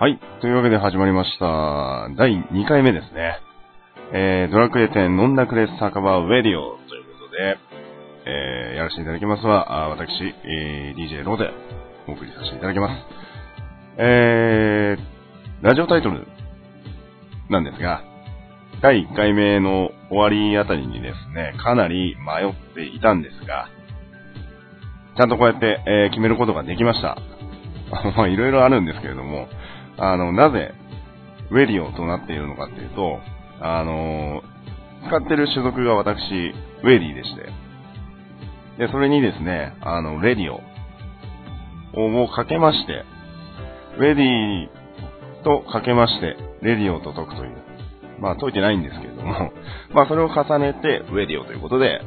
はい。というわけで始まりました。第2回目ですね。えー、ドラクエ10飲んだくれ酒場ウェディオということで、えー、やらせていただきますは、あ私、えー、DJ ローでお送りさせていただきます。えー、ラジオタイトルなんですが、第1回目の終わりあたりにですね、かなり迷っていたんですが、ちゃんとこうやって、えー決めることができました。まあ、いろいろあるんですけれども、あの、なぜ、ウェディオとなっているのかっていうと、あの、使ってる種族が私、ウェディでして、で、それにですね、あの、レディオをかけまして、ウェディとかけまして、レディオと解くという。まあ、解いてないんですけれども、まあ、それを重ねて、ウェディオということで、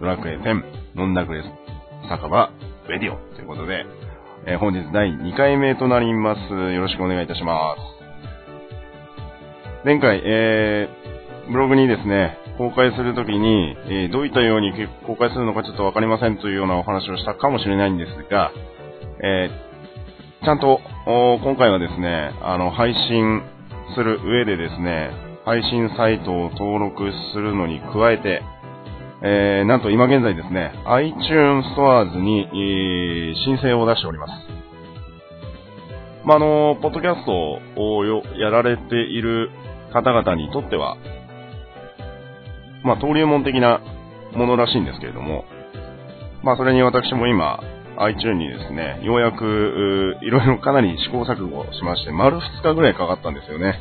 ドラクエ10、飲んだくれ酒場、ウェディオということで、えー本日第2回目となります。よろしくお願いいたします。前回、えー、ブログにですね、公開するときに、えーどういったように公開するのかちょっとわかりませんというようなお話をしたかもしれないんですが、えーちゃんと、今回はですね、あの、配信する上でですね、配信サイトを登録するのに加えて、えー、なんと今現在ですね、iTunes Stores に、えー申請を出しております。まあ、の、ポッドキャストをやられている方々にとっては、まあ、登竜門的なものらしいんですけれども、まあ、それに私も今、iTune にですね、ようやく、いろいろかなり試行錯誤しまして、丸2日ぐらいかかったんですよね。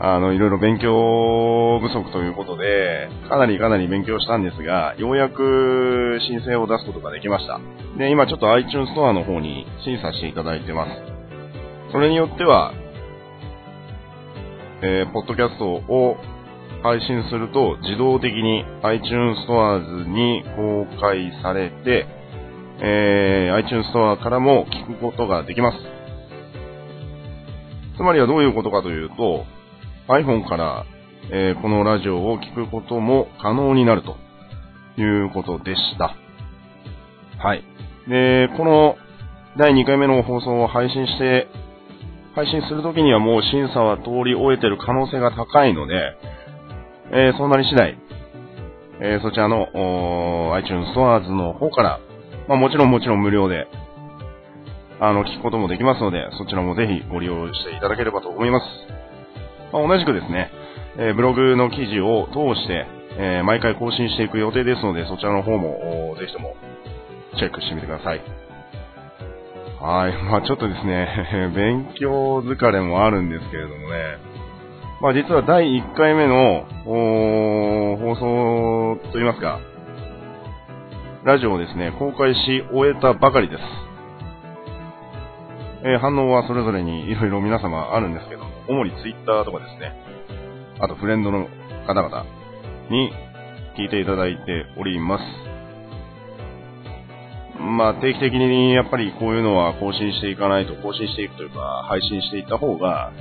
あの、いろいろ勉強不足ということで、かなりかなり勉強したんですが、ようやく申請を出すことができました。で、今ちょっと iTunes ストアの方に審査していただいてます。それによっては、えー、ポッドキャストを配信すると自動的に iTunes ストアに公開されて、えー、iTunes ストアからも聞くことができます。つまりはどういうことかというと、iPhone から、えーこのラジオを聞くことも可能になるということでした。はい。で、この第2回目の放送を配信して、配信するときにはもう審査は通り終えてる可能性が高いので、えーそうなり次第、えーそちらの iTunes Stores の方から、まあもちろんもちろん無料で、あの、聞くこともできますので、そちらもぜひご利用していただければと思います。まあ、同じくですね、えブログの記事を通して、え毎回更新していく予定ですので、そちらの方も、ぜひとも、チェックしてみてください。はい。まあちょっとですね、勉強疲れもあるんですけれどもね、まあ実は第1回目の、放送といいますか、ラジオをですね、公開し終えたばかりです。えー反応はそれぞれにいろいろ皆様あるんですけども、主にツイッターとかですね、あとフレンドの方々に聞いていただいております。まあ定期的にやっぱりこういうのは更新していかないと、更新していくというか、配信していった方が、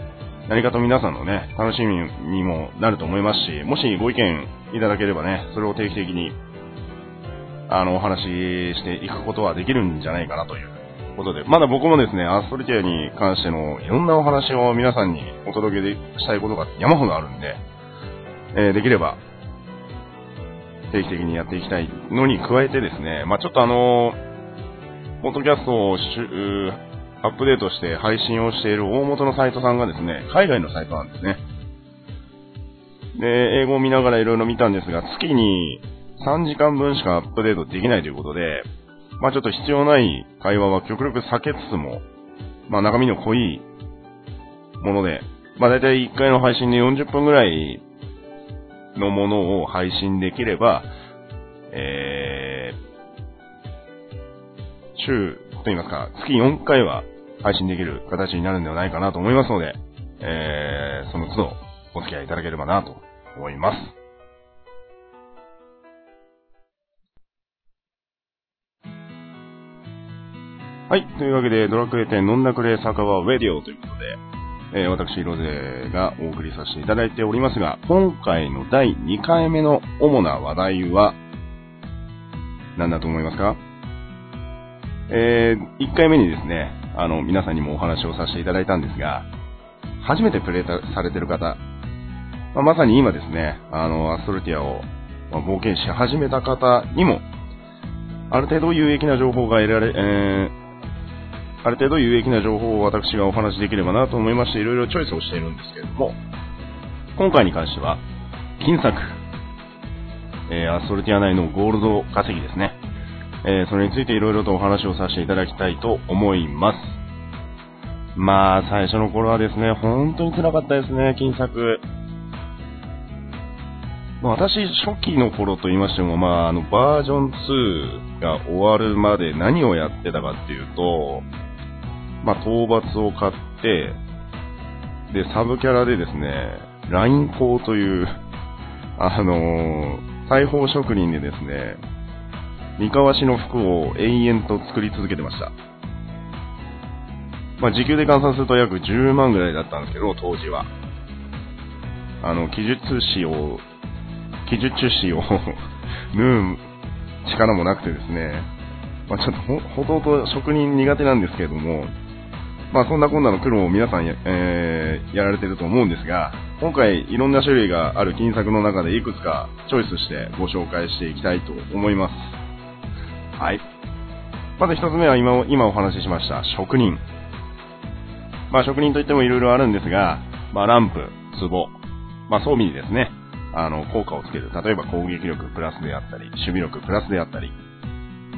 何かと皆さんのね、楽しみにもなると思いますし、もしご意見いただければね、それを定期的に、あの、お話ししていくことはできるんじゃないかなということで、まだ僕もですね、アストリティアに関してのいろんなお話を皆さんにお届けしたいことが山ほどあるんで、えーできれば、定期的にやっていきたいのに加えてですね、まあちょっとあのポッドキャストをアップデートして配信をしている大元のサイトさんがですね、海外のサイトなんですね。で、英語を見ながらいろいろ見たんですが、月に3時間分しかアップデートできないということで、まあちょっと必要ない会話は極力避けつつも、まあ中身の濃いもので、まあ大体1回の配信で40分ぐらいのものを配信できれば、えー、週といいますか、月4回は配信できる形になるんではないかなと思いますので、えー、その都度お付き合いいただければなと思います。はい。というわけで、ドラクエ10飲んだくれ酒場ウェディオということで、えー私、ロゼがお送りさせていただいておりますが、今回の第2回目の主な話題は、何だと思いますか？えー、1回目にですね、あの、皆さんにもお話をさせていただいたんですが、初めてプレイされてる方、まあ、まさに今ですね、あの、アストルティアを、まあ、冒険し始めた方にも、ある程度有益な情報が得られ、えー、ある程度有益な情報を私がお話しできればなと思いまして、いろいろチョイスをしているんですけれども、今回に関しては、金策、えー、アストルティア内のゴールド稼ぎですね。えー、それについていろいろとお話をさせていただきたいと思います。まあ、最初の頃はですね、本当に辛かったですね、金策。私、初期の頃と言いましても、まあ、あの、バージョン2が終わるまで何をやってたかっていうと、まあ、討伐を買って、で、サブキャラでですね、ラインコという、あのー、裁縫職人でですね、三河市の服を延々と作り続けてました。まあ、時給で換算すると約10万ぐらいだったんですけど、当時は。あの、記述紙を技術紙を 縫う力もなくてですね、まあ、ちょっとほ、ほとんど職人苦手なんですけれども、まあそんなこんなの苦労を皆さんや,、えー、やられてると思うんですが、今回いろんな種類がある金作の中でいくつかチョイスしてご紹介していきたいと思います。はい。まず一つ目は今今お話ししました職人。まあ職人といってもいろいろあるんですが、まあランプ、壺、まあ装備にですね、あの、効果をつける。例えば攻撃力プラスであったり、守備力プラスであったり、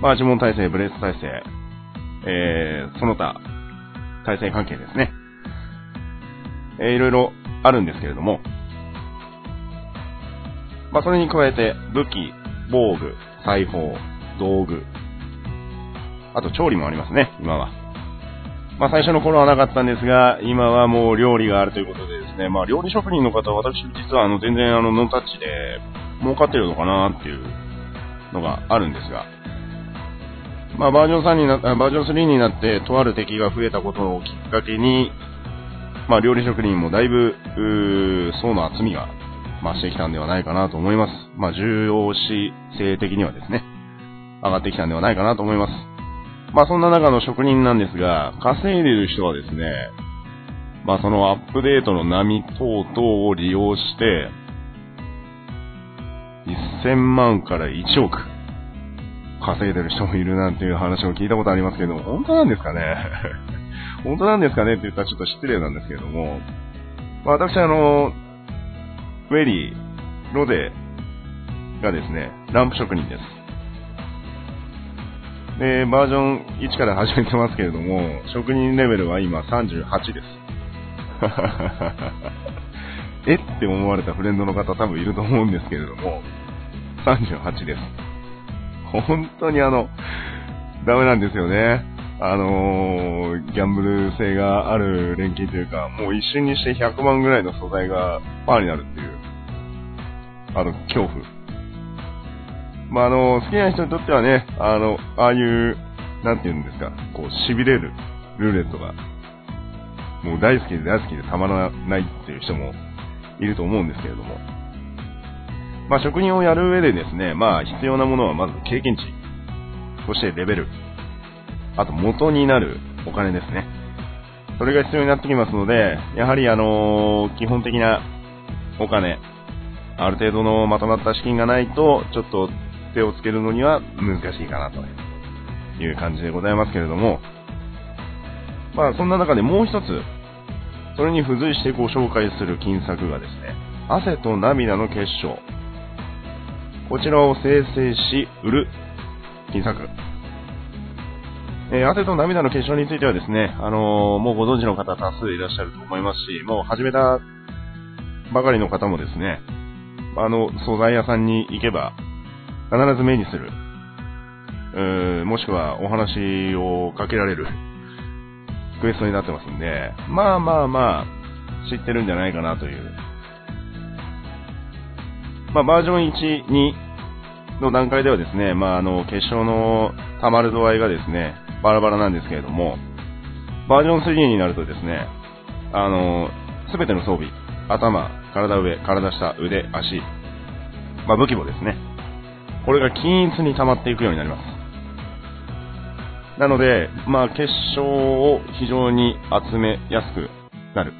まあ、呪文耐性、ブレース耐性、えー、その他、耐性関係ですね。えー、いろいろあるんですけれども、まあ、それに加えて、武器、防具、裁縫、道具、あと調理もありますね、今は。まあ、最初の頃はなかったんですが、今はもう料理があるということでですね、まあ、料理職人の方は私実はあの全然あのノンタッチで儲かってるのかなっていうのがあるんですが、まあ、バージョン3にな、バージョン3になって、とある敵が増えたことをきっかけに、まあ、料理職人もだいぶ、う層の厚みが増してきたんではないかなと思います。まあ、重要視性的にはですね、上がってきたんではないかなと思います。まあそんな中の職人なんですが、稼いでる人はですね、まあそのアップデートの波等々を利用して、1000万から1億稼いでる人もいるなんていう話を聞いたことありますけど、本当なんですかね？本当なんですかね？って言ったらちょっと失礼なんですけれども、まあ、私あの、ウェリー、ロデがですね、ランプ職人です。で、バージョン1から始めてますけれども、職人レベルは今38です。え？って思われたフレンドの方多分いると思うんですけれども、38です。本当にあの、ダメなんですよね。あのー、ギャンブル性がある錬金というか、もう一瞬にして100万ぐらいの素材がパーになるっていう、あの、恐怖。まあ、あの、好きな人にとってはね、あの、ああいう、なんて言うんですか、こう、痺れるルーレットが、もう大好きで大好きでたまらないっていう人もいると思うんですけれども。まあ、職人をやる上でですね、まあ、必要なものはまず経験値、そしてレベル、あと元になるお金ですね。それが必要になってきますので、やはりあのー、基本的なお金、ある程度のまとまった資金がないと、ちょっと手をつけるのには難しいかなという感じでございますけれども、まあそんな中でもう一つ、それに付随してご紹介する金策がですね、汗と涙の結晶。こちらを生成し、売る金策。えー、汗と涙の結晶についてはですね、あのー、もうご存知の方多数いらっしゃると思いますし、もう始めたばかりの方もですね、あの、素材屋さんに行けば、必ず目にする。うーもしくはお話をかけられるクエストになってますんで、まあまあまあ、知ってるんじゃないかなという。まあ、バージョン1、2の段階ではですね、まあ、あの、結晶の溜まる度合いがですね、バラバラなんですけれども、バージョン3になるとですね、あの、すべての装備、頭、体上、体下、腕、足、まあ、武器もですね、これが均一に溜まっていくようになります。なので、まあ、結晶を非常に集めやすくなる。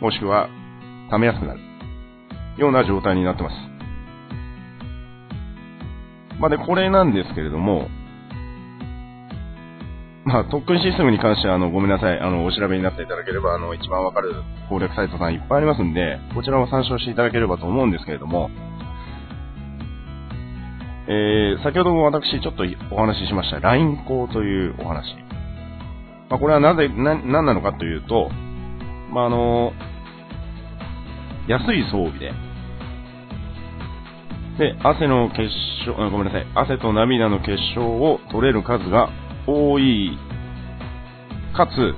もしくは、溜めやすくなる。ような状態になってます。まあ、で、これなんですけれども、まあ、特訓システムに関しては、あの、ごめんなさい。あの、お調べになっていただければ、あの、一番わかる攻略サイトさんいっぱいありますんで、こちらも参照していただければと思うんですけれども、えー、先ほども私ちょっとお話ししました、LINE 校というお話。まあ、これはなぜ、な、何なのかというと、まあ、あの、安い装備で、で、汗の結晶、ごめんなさい、汗と涙の結晶を取れる数が多い、かつ、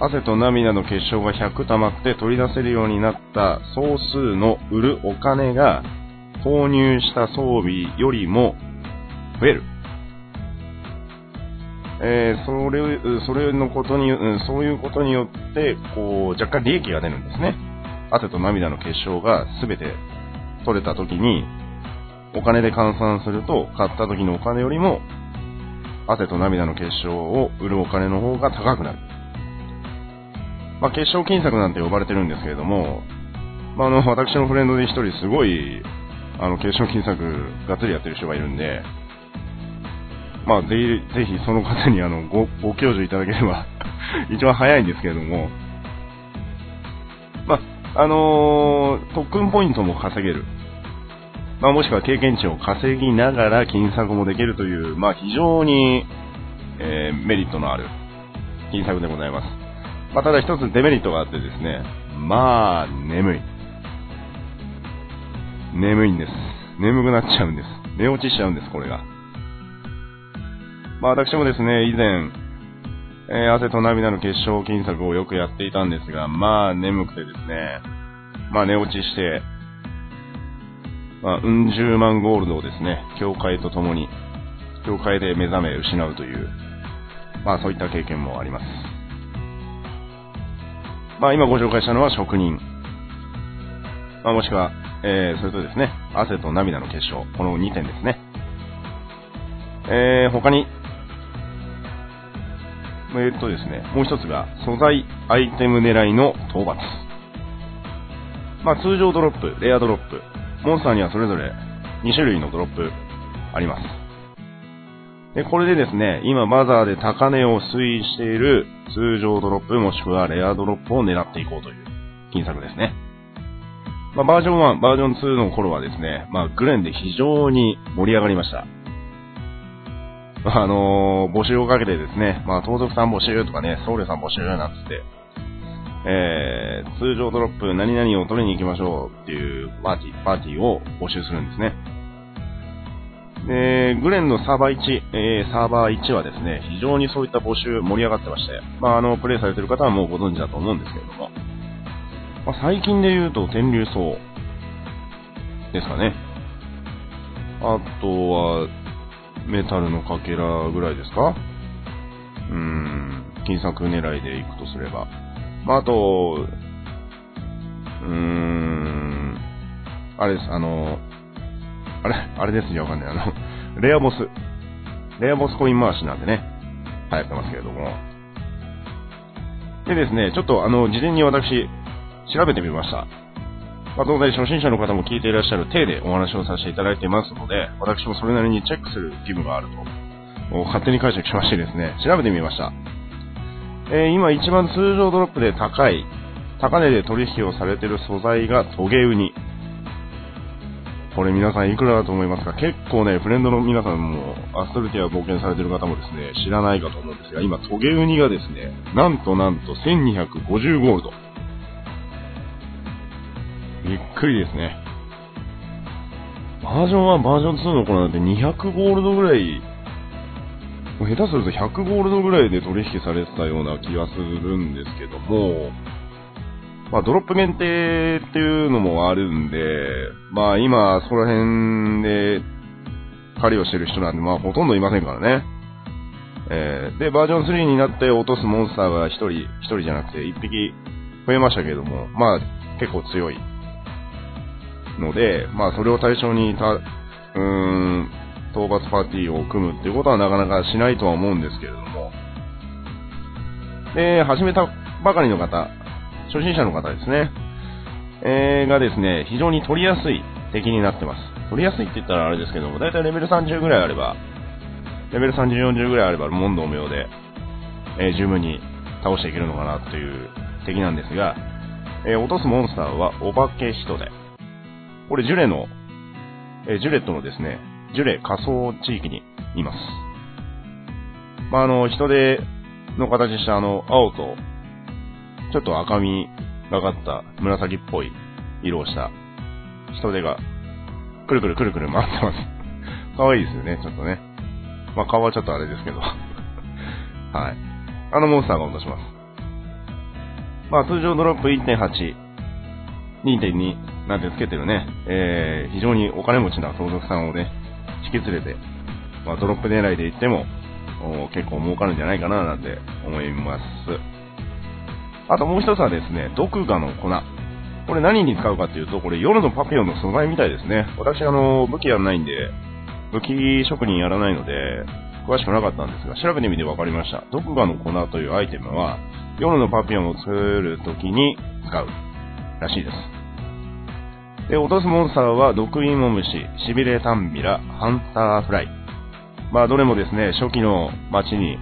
汗と涙の結晶が100溜まって取り出せるようになった総数の売るお金が購入した装備よりも増える。えー、それ、それのことに、そういうことによって、こう、若干利益が出るんですね。汗と涙の結晶が全て取れた時に、お金で換算すると、買った時のお金よりも、汗と涙の結晶を売るお金の方が高くなる。まあ、結晶金策なんて呼ばれてるんですけれども、まあ、あの、私のフレンドで一人すごい、あの、結晶金策がっつりやってる人がいるんで、まあ、ぜひ、ぜひその方にあの、ご、ご教授いただければ 一番早いんですけれども、まあ、あのー、特訓ポイントも稼げる。まあ、もしくは経験値を稼ぎながら金策もできるという、まあ、非常に、えー、メリットのある金策でございます。まあ、ただ一つデメリットがあってですね、まあ、眠い。眠いんです。眠くなっちゃうんです。寝落ちしちゃうんです、これが。まあ私もですね、以前、えー、汗と涙の結晶金策をよくやっていたんですが、まあ眠くてですね、まあ寝落ちして、まあ、うん十万ゴールドをですね、教会と共に、教会で目覚め失うという、まあそういった経験もあります。まあ今ご紹介したのは職人。まあもしくはえー、それとですね、汗と涙の結晶。この2点ですね。えー、他に、え、っとですね、もう一つが、素材アイテム狙いの討伐。まあ、通常ドロップ、レアドロップ、モンスターにはそれぞれ2種類のドロップあります。で、これでですね、今マザーで高値を推移している通常ドロップもしくはレアドロップを狙っていこうという金策ですね。まあ、バージョン1、バージョン2の頃はですね、まあ、グレンで非常に盛り上がりました。あ、あのー、募集をかけてですね、まあ、盗賊さん募集とかね、僧侶さん募集なんつって、えー、通常ドロップ何々を取りに行きましょうっていうパーティー、パーティーを募集するんですね。で、グレンのサーバー1、えー、サーバー1はですね、非常にそういった募集盛り上がってまして、まあ、あの、プレイされてる方はもうご存知だと思うんですけれども、まあ、最近で言うと天竜層ですかね。あとは、メタルのかけらぐらいですか？うーん、金策狙いでいくとすれば。まあ、あと、うーん、あれです、あの、あれ、あれですよ、わかんない。あの、レアボス。レアボスコイン回しなんでね、流行ってますけれども。でですね、ちょっとあの、事前に私、調べてみました。まあ、当然初心者の方も聞いていらっしゃる体でお話をさせていただいていますので、私もそれなりにチェックする義務があると、勝手に解釈しましてですね、調べてみました。えー、今一番通常ドロップで高い、高値で取引をされている素材がトゲウニ。これ皆さんいくらだと思いますか？結構ね、フレンドの皆さんも、アストルティア冒険されてる方もですね、知らないかと思うんですが、今トゲウニがですね、なんとなんと1250ゴールド。びっくりですね。バージョン1、バージョン2の頃なんて200ゴールドぐらい、下手すると100ゴールドぐらいで取引されてたような気がするんですけども、まあドロップ限定っていうのもあるんで、まあ今そこら辺で狩りをしてる人なんで、まあほとんどいませんからね。えー、で、バージョン3になって落とすモンスターが1人、1人じゃなくて1匹増えましたけども、まあ結構強いので、まあそれを対象にた、うーん、討伐パーティーを組むっていうことはなかなかしないとは思うんですけれども、で、始めたばかりの方、初心者の方ですね、えー、がですね、非常に取りやすい敵になってます。取りやすいって言ったらあれですけども、だいたいレベル30ぐらいあれば、レベル30、40ぐらいあれば問答無用で、えー、十分に倒していけるのかなという敵なんですが、えー、落とすモンスターはお化け人で、これジュレの、え、ジュレットのですね、ジュレ仮想地域にいます。まあ、あの、人手の形したあの、青と、ちょっと赤みがかった紫っぽい色をした人手が、くるくるくるくる回ってます。可愛いですよね、ちょっとね。まあ、顔はちょっとあれですけど。はい。あのモンスターが落とします。まあ、通常ドロップ1.8、2.2なんてつけてるね、えー、非常にお金持ちな相続さんをね、引き連れて、まあ、ドロップ狙いで行っても、結構儲かるんじゃないかななんて思います。あともう一つはですね、毒画の粉。これ何に使うかっていうと、これ夜のパピオンの素材みたいですね。私あの、武器やらないんで、武器職人やらないので、詳しくなかったんですが、調べてみて分かりました。毒画の粉というアイテムは、夜のパピオンを作るときに使うらしいです。で、落とすモンスターは、毒イモムシ、しびれタンビラ、ハンターフライ。まあ、どれもですね、初期の街に、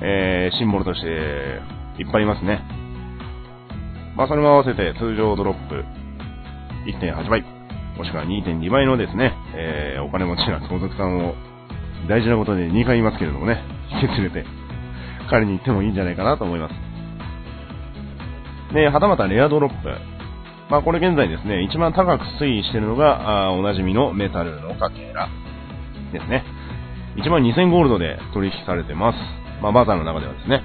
えー、シンボルとしていっぱいいますね。まあ、それも合わせて通常ドロップ1.8倍。もしくは2.2倍のですね、えー、お金持ちな相続さんを大事なことで2回言いますけれどもね、引き連れて、彼に行ってもいいんじゃないかなと思います。で、はたまたレアドロップ。まあこれ現在ですね、一番高く推移しているのが、あおなじみのメタルのかけらですね。1万2000ゴールドで取引されてます。まあバザーの中ではですね。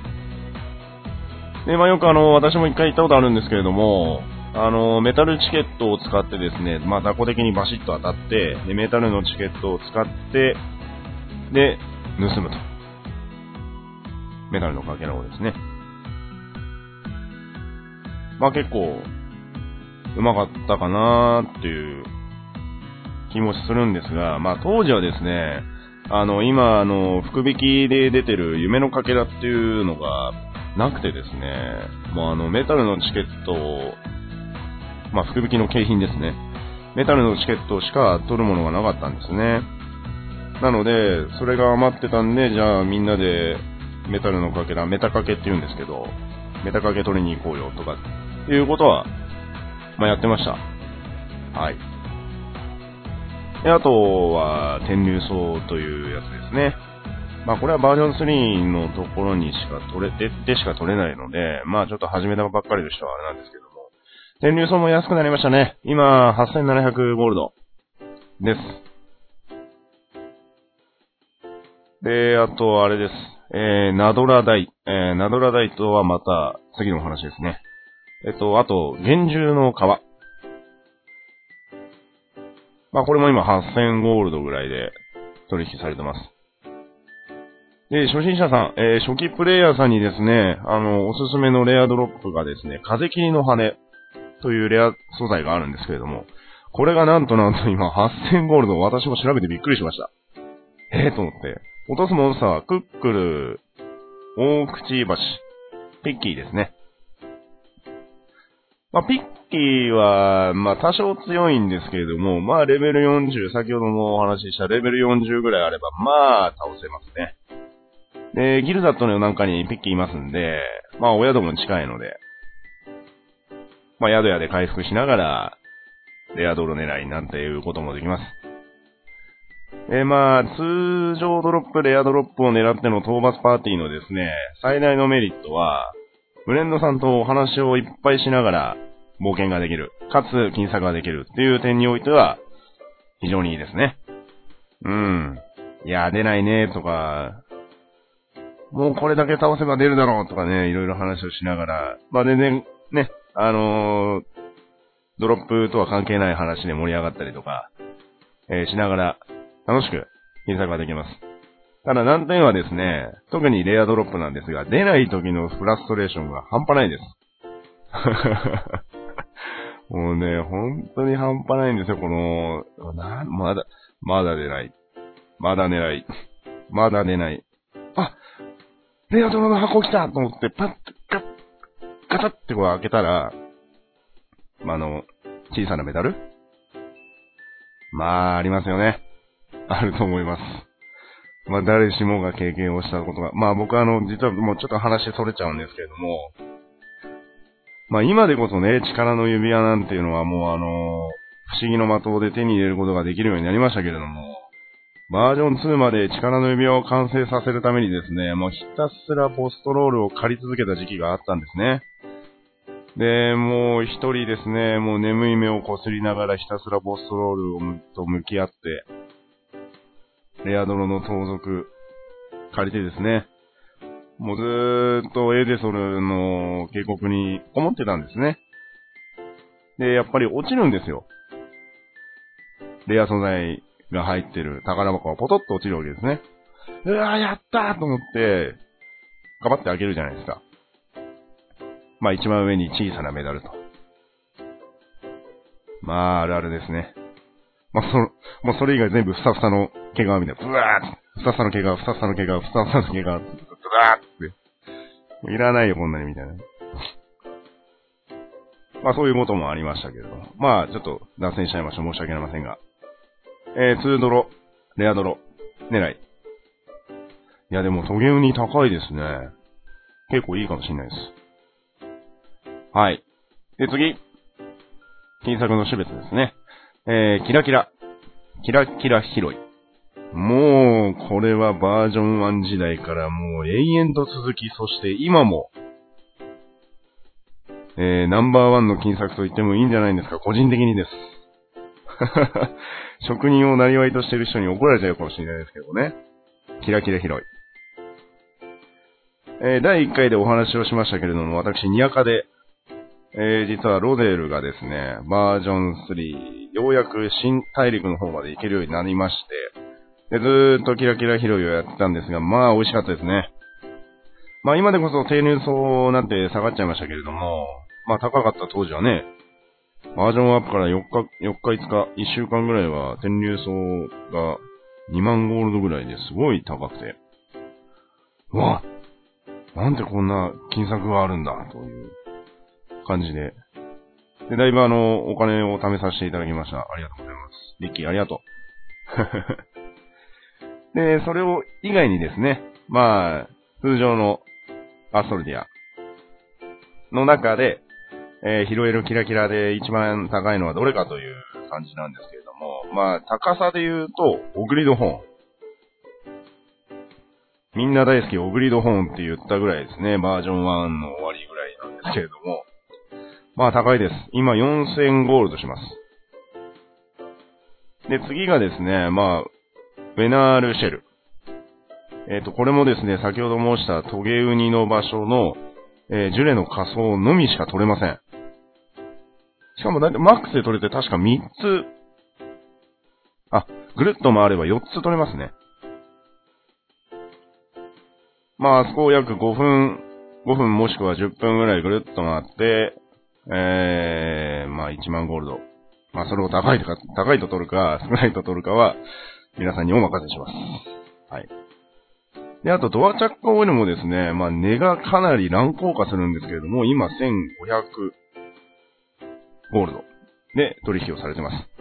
で、まあよくあの、私も一回行ったことあるんですけれども、あの、メタルチケットを使ってですね、まあ、雑魚的にバシッと当たって、で、メタルのチケットを使って、で、盗むと。メタルのかけらをですね。まあ結構、うまかったかなーっていう気もするんですが、まあ当時はですね、あの、今、あの、福引きで出てる夢のかけらっていうのがなくてですね、もうあの、メタルのチケットをまあ、福引きの景品ですね。メタルのチケットしか取るものがなかったんですね。なので、それが余ってたんで、じゃあみんなでメタルのかけら、メタかけって言うんですけど、メタかけ取りに行こうよとか、っていうことは、まあ、やってました。はい。で、あとは、天竜層というやつですね。まあこれはバージョン3のところにしか取れ、で、でしか取れないので、まあちょっと始めたばっかりの人はあれなんですけども、天竜層も安くなりましたね。今、8700ゴールドです。で、あと、あれです。えー、ナドラダイ。えー、ナドラダイとはまた次のお話ですね。えっと、あと、厳重の皮。まあ、これも今8000ゴールドぐらいで取引されてます。で、初心者さん、えー、初期プレイヤーさんにですね、あの、おすすめのレアドロップがですね、風切りの羽。というレア素材があるんですけれども、これがなんとなんと今8000ゴールド私も調べてびっくりしました。ええー、と思って。落とすモンスターはクックル、大口橋、ピッキーですね。まあ、ピッキーは、まあ、多少強いんですけれども、まあ、レベル40、先ほどもお話ししたレベル40ぐらいあれば、まあ、倒せますね。で、ギルダットのなんかにピッキーいますんで、まあ、お宿も近いので、まあ、宿屋で回復しながら、レアドロ狙いなんていうこともできます。え、まあ、通常ドロップ、レアドロップを狙っての討伐パーティーのですね、最大のメリットは、フレンドさんとお話をいっぱいしながら冒険ができる。かつ、金策ができるっていう点においては、非常にいいですね。うん。いや、出ないね、とか、もうこれだけ倒せば出るだろうとかね、いろいろ話をしながら、まあ全然ね、あのー、ドロップとは関係ない話で盛り上がったりとか、えー、しながら楽しく検索ができます。ただ難点はですね、特にレアドロップなんですが、出ない時のフラストレーションが半端ないです。もうね、本当に半端ないんですよ、この、な、まだ、まだ出ない。まだ寝ない。まだ寝ない。あレアドロの箱来たと思って、パッガッ、ガチャってこう開けたら、まあ、の、小さなメダル？まあ、ありますよね。あると思います。まあ、誰しもが経験をしたことが。まあ、僕はあの、実はもうちょっと話それちゃうんですけれども、まあ、今でこそね、力の指輪なんていうのはもうあの、不思議の的で手に入れることができるようになりましたけれども、バージョン2まで力の指輪を完成させるためにですね、もうひたすらポストロールを借り続けた時期があったんですね。で、もう一人ですね、もう眠い目をこすりながらひたすらポストロールと向き合って、レアドロの盗賊借りてですね、もうずーっとエデソルの渓谷にこもってたんですね。で、やっぱり落ちるんですよ。レア素材が入ってる宝箱がポトッと落ちるわけですね。うわーやったーと思って、かばって開けるじゃないですか。まあ一番上に小さなメダルと。まあ、あるあるですね。まあ、そ、もうそれ以外全部ふさふさの毛皮みたいな。ブワーって。ふさふさの毛皮、ふさふさの毛皮、ふさふさの毛皮、ブワーって。いらないよ、こんなに、みたいな。まあ、そういうこともありましたけれど。まあ、ちょっと脱線しちゃいました。申し訳ありませんが。えー、2ドロ、レアドロ、狙い。いや、でも、トゲウニ高いですね。結構いいかもしんないです。はい。で、次。金作の種別ですね。えー、キラキラ。キラキラ広い。もう、これはバージョン1時代からもう永遠と続き、そして今も、えー、ナンバーワンの金作と言ってもいいんじゃないんですか、個人的にです。職人をなりわいとしてる人に怒られちゃうかもしれないですけどね。キラキラ広い。えー、第1回でお話をしましたけれども、私、ニアカで、えー、実はロデールがですね、バージョン3、ようやく新大陸の方まで行けるようになりまして、で、ずーっとキラキラ拾いをやってたんですが、まあ美味しかったですね。まあ今でこそ低入層なんて下がっちゃいましたけれども、まあ高かった当時はね、バージョンアップから4日、4日5日、1週間ぐらいは天竜層が2万ゴールドぐらいですごい高くて、うわなんでこんな金策があるんだ、という感じで。で、だいぶあの、お金を貯めさせていただきました。ありがとうございます。リッキーありがとう。で、それを以外にですね、まあ、通常のアストルディアの中で、えー、拾えるキラキラで一番高いのはどれかという感じなんですけれども、まあ、高さで言うと、オグリドホーン。みんな大好きオグリドホーンって言ったぐらいですね、バージョン1の終わりぐらいなんですけれども、まあ高いです。今4000ゴールドします。で、次がですね、まあ、ベナールシェル。えっ、ー、と、これもですね、先ほど申したトゲウニの場所の、えー、ジュレの仮想のみしか取れません。しかもだいたいマックスで取れて確か3つ、あ、ぐるっと回れば4つ取れますね。まあ、あそこを約5分、5分もしくは10分ぐらいぐるっと回って、えー、まあ1万ゴールド。まあそれを高いとか、高いと取るか、少ないと取るかは、皆さんにお任せします。はい。で、あとドアチャックオイルもですね、まあ値がかなり乱高下するんですけれども、今1500ゴールドで取引をされてます。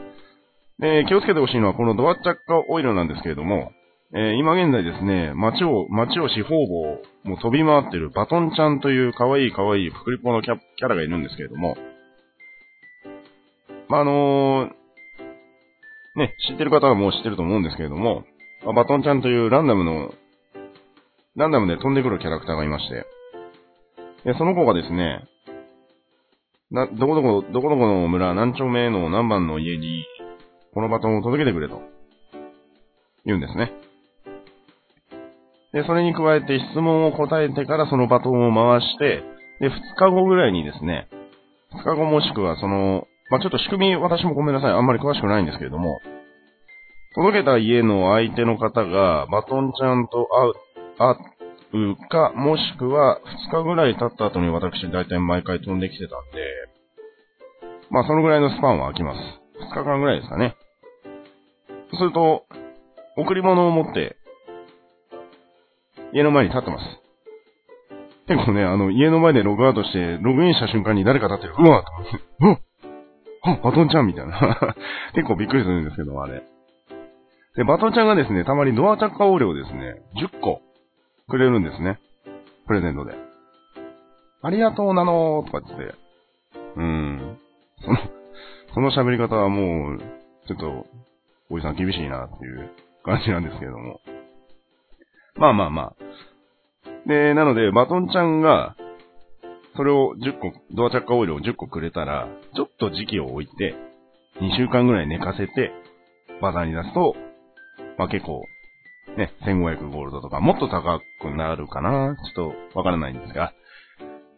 で、気をつけてほしいのはこのドアチャックオイルなんですけれども、えー、今現在ですね、街を、街を四方々、もう飛び回ってるバトンちゃんという可愛い可愛いプクリポのキャキャラがいるんですけれども、まあ、あのー、ね、知ってる方はもう知ってると思うんですけれども、まあ、バトンちゃんというランダムの、ランダムで飛んでくるキャラクターがいまして、で、その子がですね、な、どこどこ、どこどこの村何丁目の何番の家に、このバトンを届けてくれと、言うんですね。で、それに加えて質問を答えてからそのバトンを回して、で、2日後ぐらいにですね、2日後もしくはその、まあ、ちょっと仕組み私もごめんなさい。あんまり詳しくないんですけれども、届けた家の相手の方がバトンちゃんと会う、会うか、もしくは2日ぐらい経った後に私大体毎回飛んできてたんで、まあそのぐらいのスパンは空きます。2日間ぐらいですかね。すると、贈り物を持って、家の前に立ってます。結構ね、あの、家の前でログアウトして、ログインした瞬間に誰か立ってる。うわうわあ、バトンちゃんみたいな。結構びっくりするんですけど、あれ。で、バトンちゃんがですね、たまにドアチャッカーオーレをですね、10個くれるんですね。プレゼントで。ありがとうなのーとか言って。うーん。その、その喋り方はもう、ちょっと、おじさん厳しいなっていう感じなんですけれども。まあまあまあ。で、なので、バトンちゃんが、それを10個、ドアチャッカオイルを10個くれたら、ちょっと時期を置いて、2週間ぐらい寝かせて、バザーに出すと、まあ結構、ね、1500ゴールドとか、もっと高くなるかな？ちょっとわからないんですが、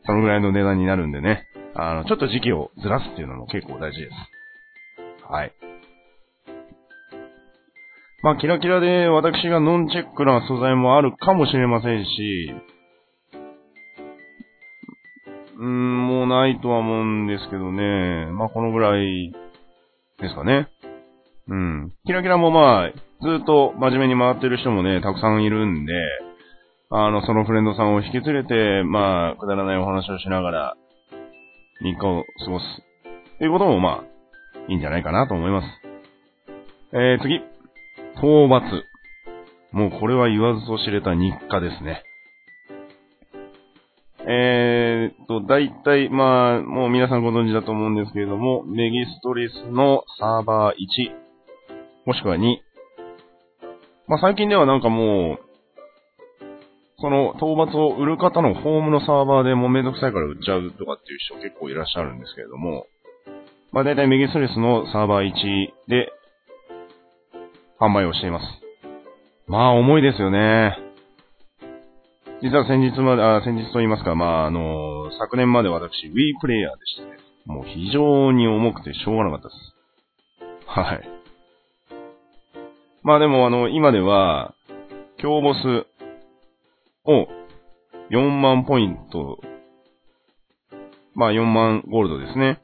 そのぐらいの値段になるんでね、あの、ちょっと時期をずらすっていうのも結構大事です。はい。まあ、キラキラで私がノンチェックな素材もあるかもしれませんし、うーん、もうないとは思うんですけどね。まあ、このぐらいですかね。うん。キラキラもまあ、ずっと真面目に回ってる人もね、たくさんいるんで、あの、そのフレンドさんを引き連れて、まあ、くだらないお話をしながら、3日を過ごす。ということもまあ、いいんじゃないかなと思います。えー、次。討伐。もうこれは言わずと知れた日課ですね。えー、と、大体、まあ、もう皆さんご存知だと思うんですけれども、メギストリスのサーバー1、もしくは2。まあ最近ではなんかもう、その討伐を売る方のホームのサーバーでもうめんどくさいから売っちゃうとかっていう人結構いらっしゃるんですけれども、まあ大体メギストレスのサーバー1で販売をしています。まあ重いですよね。実は先日まで、あ、先日と言いますか、まああの、昨年まで私 Wii プレイヤーでしてね、もう非常に重くてしょうがなかったです。はい。まあでもあの、今では、強ボスを4万ポイント、まあ4万ゴールドですね。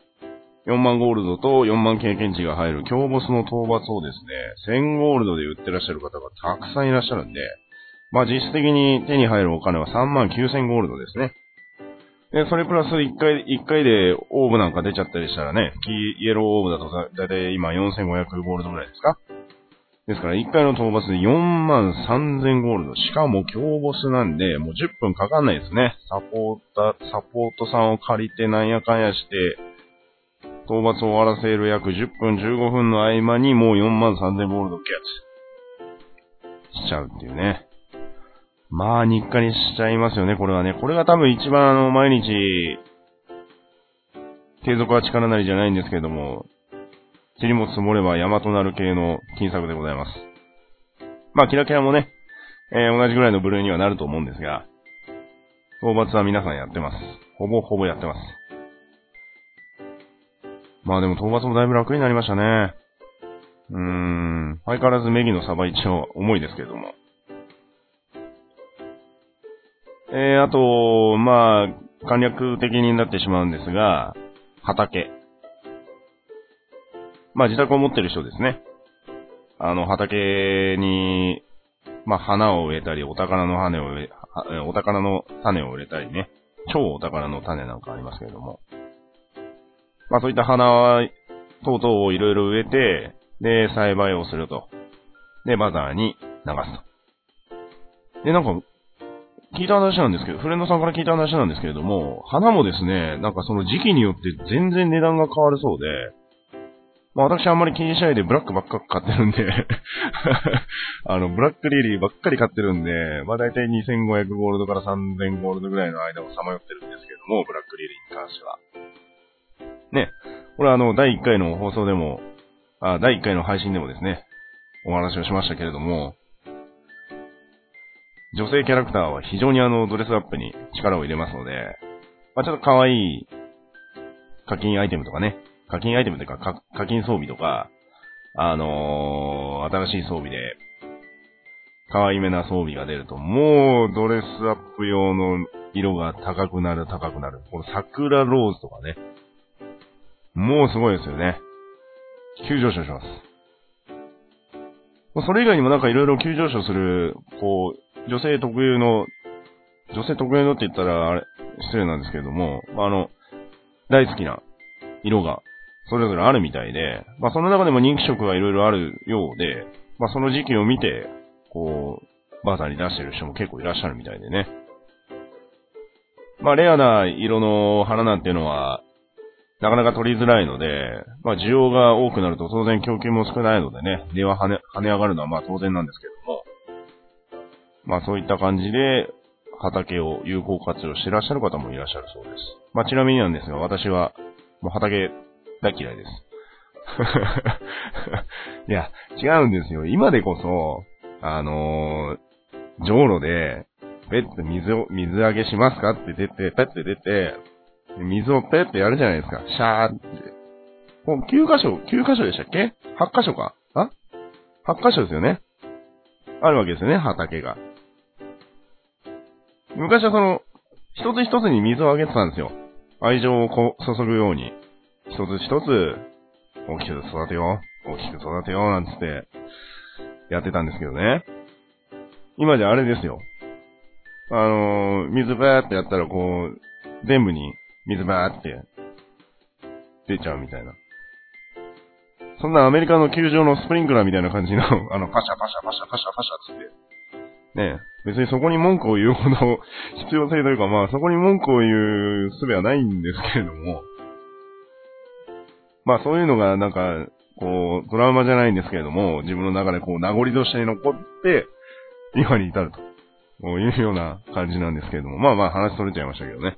4万ゴールドと4万経験値が入る強ボスの討伐をですね、1000ゴールドで売ってらっしゃる方がたくさんいらっしゃるんで、まあ実質的に手に入るお金は3万9000ゴールドですね。で、それプラス1回、1回でオーブなんか出ちゃったりしたらね、キイエローオーブだとだいたい今4500ゴールドぐらいですか？ですから、1回の討伐で4万3000ゴールド。しかも強ボスなんで、もう10分かかんないですね。サポーター、サポートさんを借りてなんやかんやして、討伐を終わらせる約10分15分の合間にもう4万3000ゴールドゲットしちゃうっていうね。まあ、日課にしちゃいますよね、これはね。これが多分一番あの、毎日、継続は力なりじゃないんですけれども、塵も積もれば山となる系の金策でございます。まあ、キラキラもね、えー、同じぐらいの部類にはなると思うんですが、討伐は皆さんやってます。ほぼほぼやってます。まあでも討伐もだいぶ楽になりましたね。うーん、相変わらずメギのサバ一応重いですけれども。えー、あと、まあ、簡略的になってしまうんですが、畑。まあ自宅を持ってる人ですね。あの、畑に、まあ花を植えたり、お宝の種を植え、お宝の種を植えたりね。超お宝の種なんかありますけれども。まあそういった花等々をいろいろ植えて、で、栽培をすると。で、バザーに流すと。で、なんか、聞いた話なんですけど、フレンドさんから聞いた話なんですけれども、花もですね、なんかその時期によって全然値段が変わるそうで、まあ私あんまり気にしないでブラックばっか買ってるんで あの、ブラックリリーばっかり買ってるんで、まあ大体2500ゴールドから3000ゴールドぐらいの間をさまよってるんですけども、ブラックリリーに関しては。ね。これはあの、第1回の放送でも、あ、第1回の配信でもですね、お話をしましたけれども、女性キャラクターは非常にあの、ドレスアップに力を入れますので、まあちょっと可愛い課金アイテムとかね、課金アイテムというか、課金装備とか、あのー、新しい装備で、可愛めな装備が出ると、もう、ドレスアップ用の色が高くなる、高くなる。この桜ローズとかね。もうすごいですよね。急上昇します。それ以外にもなんかいろいろ急上昇する、こう、女性特有の、女性特有のって言ったら、あれ、失礼なんですけれども、あの、大好きな色が、それぞれあるみたいで、まあその中でも人気色がいろいろあるようで、まあその時期を見て、こう、バーザーに出してる人も結構いらっしゃるみたいでね。まあレアな色の花なんていうのは、なかなか取りづらいので、まあ需要が多くなると当然供給も少ないのでね、値は跳ね跳ね上がるのはまあ当然なんですけども、まあそういった感じで畑を有効活用してらっしゃる方もいらっしゃるそうです。まあちなみになんですが、私はもう畑大嫌いです。いや、違うんですよ。今でこそ、あのー、じょうろで、ペッて水を、水揚げしますかって出て、ペッて出て、水をペッてやるじゃないですか。シャーって。もう9箇所、9箇所でしたっけ ?8 箇所かあ ?8 箇所ですよね。あるわけですよね、畑が。昔はその、一つ一つに水をあげてたんですよ。愛情をこう注ぐように。一つ一つ、大きく育てよう。大きく育てよう、なんつって、やってたんですけどね。今じゃあれですよ。あのー、水バーってやったらこう、全部に水バーって出ちゃうみたいな。そんなアメリカの球場のスプリンクラーみたいな感じの、あの、パシャパシャパシャパシャパシャつって。ねえ別にそこに文句を言うほど必要性というか、まあそこに文句を言う術はないんですけれども、まあそういうのがなんか、こう、トラマじゃないんですけれども、自分の中でこう、名残として残って、今に至ると。いうような感じなんですけれども、まあまあ話取れちゃいましたけどね。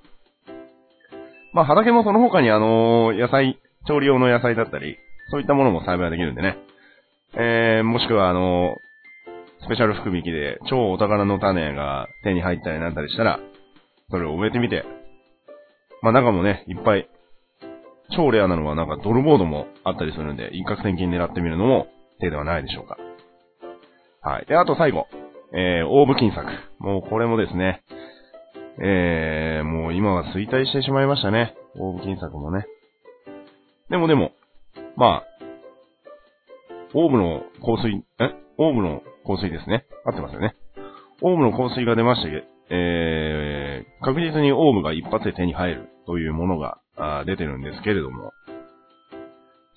まあ畑もその他にあの野菜、調理用の野菜だったり、そういったものも栽培できるんでね。えー、もしくはあのスペシャル福引きで超お宝の種が手に入ったりなんたりしたら、それを植えてみて、まあ中もね、いっぱい、超レアなのはなんかドルボードもあったりするんで、一攫千金狙ってみるのも手ではないでしょうか。はい。で、あと最後、えー、オーブ金作。もうこれもですね、えー、もう今は衰退してしまいましたね。オーブ金作もね。でもでも、まあ、オーブの香水、え？オーブの香水ですね。合ってますよね。オーブの香水が出まして、えー、確実にオーブが一発で手に入るというものが出てるんですけれども、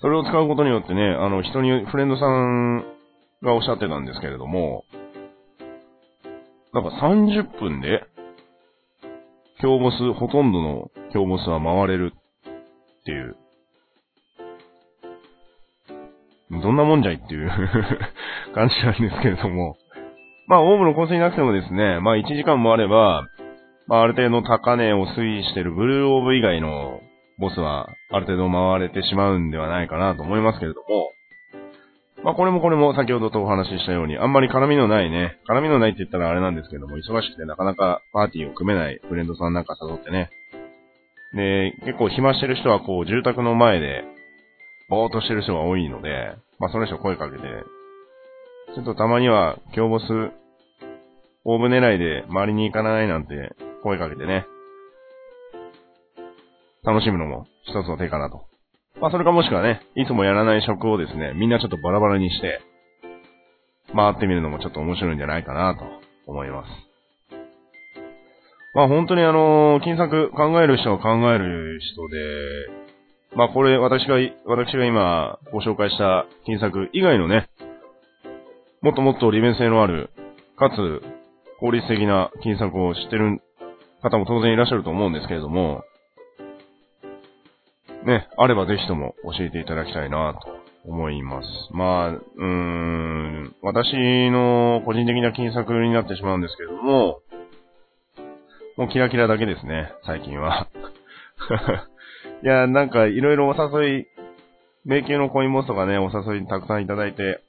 それを使うことによってね、あの、人に、フレンドさんがおっしゃってたんですけれども、なんか30分で、強ボス、ほとんどの強ボスは回れるっていう。どんなもんじゃいっていう 感じなんですけれども。まあ、オーブの香水なくてもですね、まあ1時間もあれば、まあある程度高値を推移してるブルーオーブ以外のボスはある程度回れてしまうんではないかなと思いますけれども、まあこれもこれも先ほどとお話ししたように、あんまり絡みのないね、絡みのないって言ったらあれなんですけども、忙しくてなかなかパーティーを組めないフレンドさんなんか誘ってね。で、結構暇してる人はこう住宅の前で、ぼーっとしてる人が多いので、まあその人声かけて、ちょっとたまには今日ボス、オーブ狙いで周りに行かないなんて声かけてね、楽しむのも一つの手かなと。まあそれかもしくはね、いつもやらない職をですね、みんなちょっとバラバラにして、回ってみるのもちょっと面白いんじゃないかなと思います。まあ本当にあの、金策考える人は考える人で、まあこれ私が、私が今ご紹介した金策以外のね、もっともっと利便性のある、かつ効率的な金策を知ってる方も当然いらっしゃると思うんですけれども、ね、あればぜひとも教えていただきたいなと思います。まあ、うーん、私の個人的な金策になってしまうんですけども、もうキラキラだけですね、最近は。いや、なんかいろいろお誘い、迷宮のコインボスとかね、お誘いたくさんいただいて、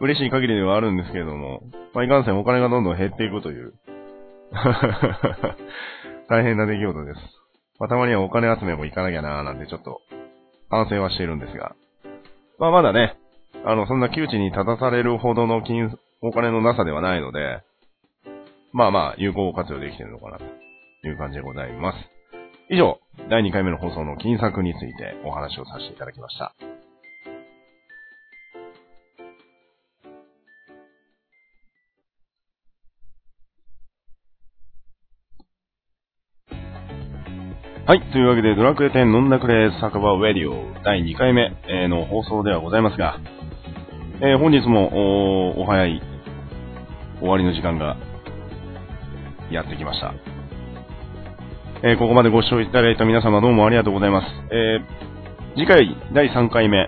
嬉しい限りではあるんですけれども、まあ、いかんせんお金がどんどん減っていくという、大変な出来事です。まあ、たまにはお金集めも行かなきゃなーなんてちょっと反省はしているんですが。まあ、まだね、あの、そんな窮地に立たされるほどの金、お金のなさではないので、まあまあ、有効活用できてるのかなという感じでございます。以上、第2回目の放送の金策についてお話をさせていただきました。はい。というわけで、ドラクエ10飲んだくれ酒場ウェディオ第2回目の放送ではございますが、えー本日もお早い終わりの時間がやってきました。えーここまでご視聴いただいた皆様どうもありがとうございます。えー次回第3回目、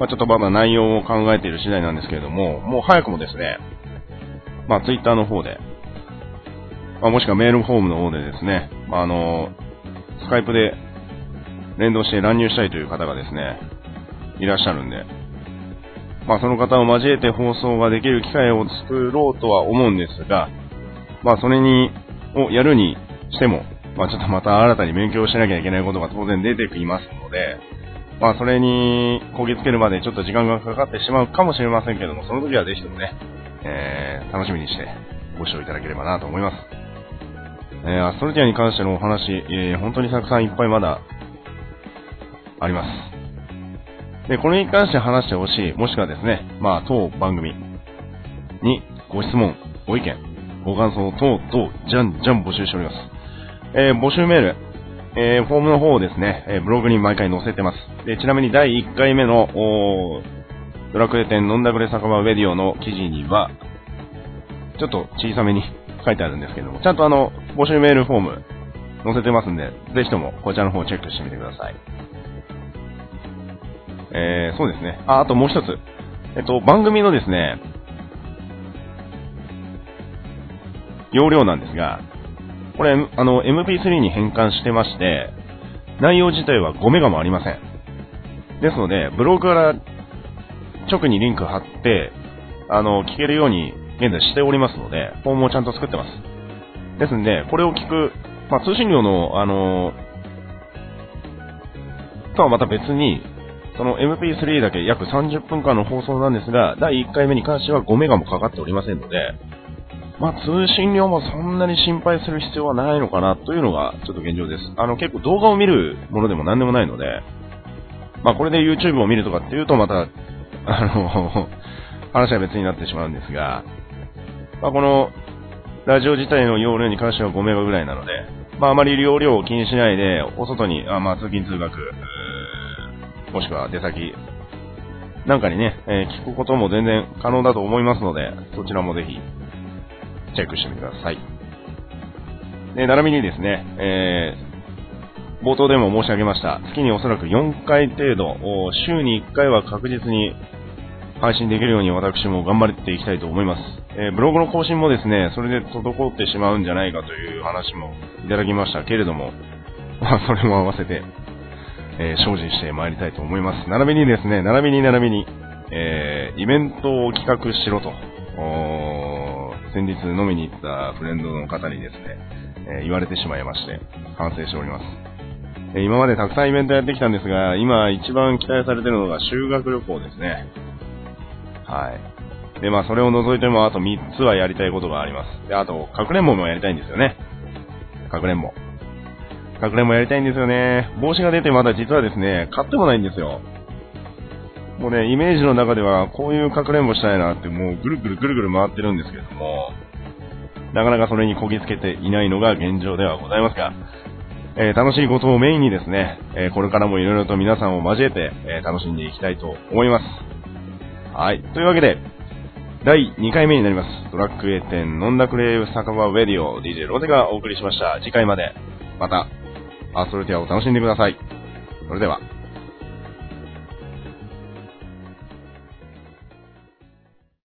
まあ、ちょっとまだ内容を考えている次第なんですけれども、もう早くもですね、まあ、ツイッターの方で、まあ、もしくはメールフォームの方でですね、まあ、あの、スカイプで連動して乱入したいという方がですね、いらっしゃるんで、まあ、その方を交えて放送ができる機会を作ろうとは思うんですが、まあ、それに、をやるにしても、まあ、ちょっとまた新たに勉強しなきゃいけないことが当然出てきますので、まあ、それにこぎつけるまでちょっと時間がかかってしまうかもしれませんけども、その時はぜひともね、えー、楽しみにしてご視聴いただければなと思います。えー、アストルティアに関してのお話、えー、本当にたくさんいっぱいまだあります。で、これに関して話してほしい、もしくはですね、まあ、当番組にご質問、ご意見、ご感想等々、じゃんじゃん募集しております。えー募集メール、えーフォームの方をですね、えブログに毎回載せてます。で、ちなみに第1回目の、おドラクエ店飲んだくれ酒場ウェディオの記事には、ちょっと小さめに書いてあるんですけども、ちゃんとあの、募集メールフォーム載せてますんで、ぜひともこちらの方をチェックしてみてください。えー、そうですね。あ、あともう一つ。えっと、番組のですね、容量なんですが、これ、あの、MP3 に変換してまして、内容自体は5メガもありません。ですので、ブログから直にリンク貼って、あの、聞けるように現在しておりますので、フォームをちゃんと作ってます。ですんで、これを聞く、まあ、通信量の、あの、とはまた別に、その MP3 だけ約30分間の放送なんですが、第1回目に関しては5メガもかかっておりませんので、まあ、通信量もそんなに心配する必要はないのかなというのがちょっと現状です。あの、結構動画を見るものでも何でもないので、まあ、これで YouTube を見るとかっていうとまた、あの、話は別になってしまうんですが、まあ、この、ラジオ自体の容量に関しては5メガぐらいなので、まあ、あまり容量を気にしないで、お外に、あまあ、通勤通学、もしくは出先、なんかにね、えー聞くことも全然可能だと思いますので、そちらもぜひ、チェックしてみてください。で、並びにですね、えー、冒頭でも申し上げました、月におそらく4回程度、週に1回は確実に配信できるように私も頑張っていきたいと思います。えーブログの更新もですね、それで滞ってしまうんじゃないかという話もいただきましたけれども、まあ、それも合わせて、えー精進してまいりたいと思います。並びにですね、並びに並びに、えーイベントを企画しろと、先日飲みに行ったフレンドの方にですね、えー言われてしまいまして、反省しております。え今までたくさんイベントやってきたんですが、今一番期待されてるのが修学旅行ですね。はい。で、まあ、それを除いても、あと3つはやりたいことがあります。で、あと、かくれんぼもやりたいんですよね。かくれんぼ。かくれんぼやりたいんですよね。帽子が出てまだ実はですね、買ってもないんですよ。もうね、イメージの中では、こういうかくれんぼしたいなって、もうぐるぐるぐるぐる回ってるんですけども、なかなかそれにこぎつけていないのが現状ではございますが、えー楽しいことをメインにですね、えーこれからもいろいろと皆さんを交えて、えー楽しんでいきたいと思います。はい。というわけで、第2回目になります。ドラッグ A 店飲んだくれ酒場ウェディオ DJ ロテがお送りしました。次回まで、また、アストルティアを楽しんでください。それでは。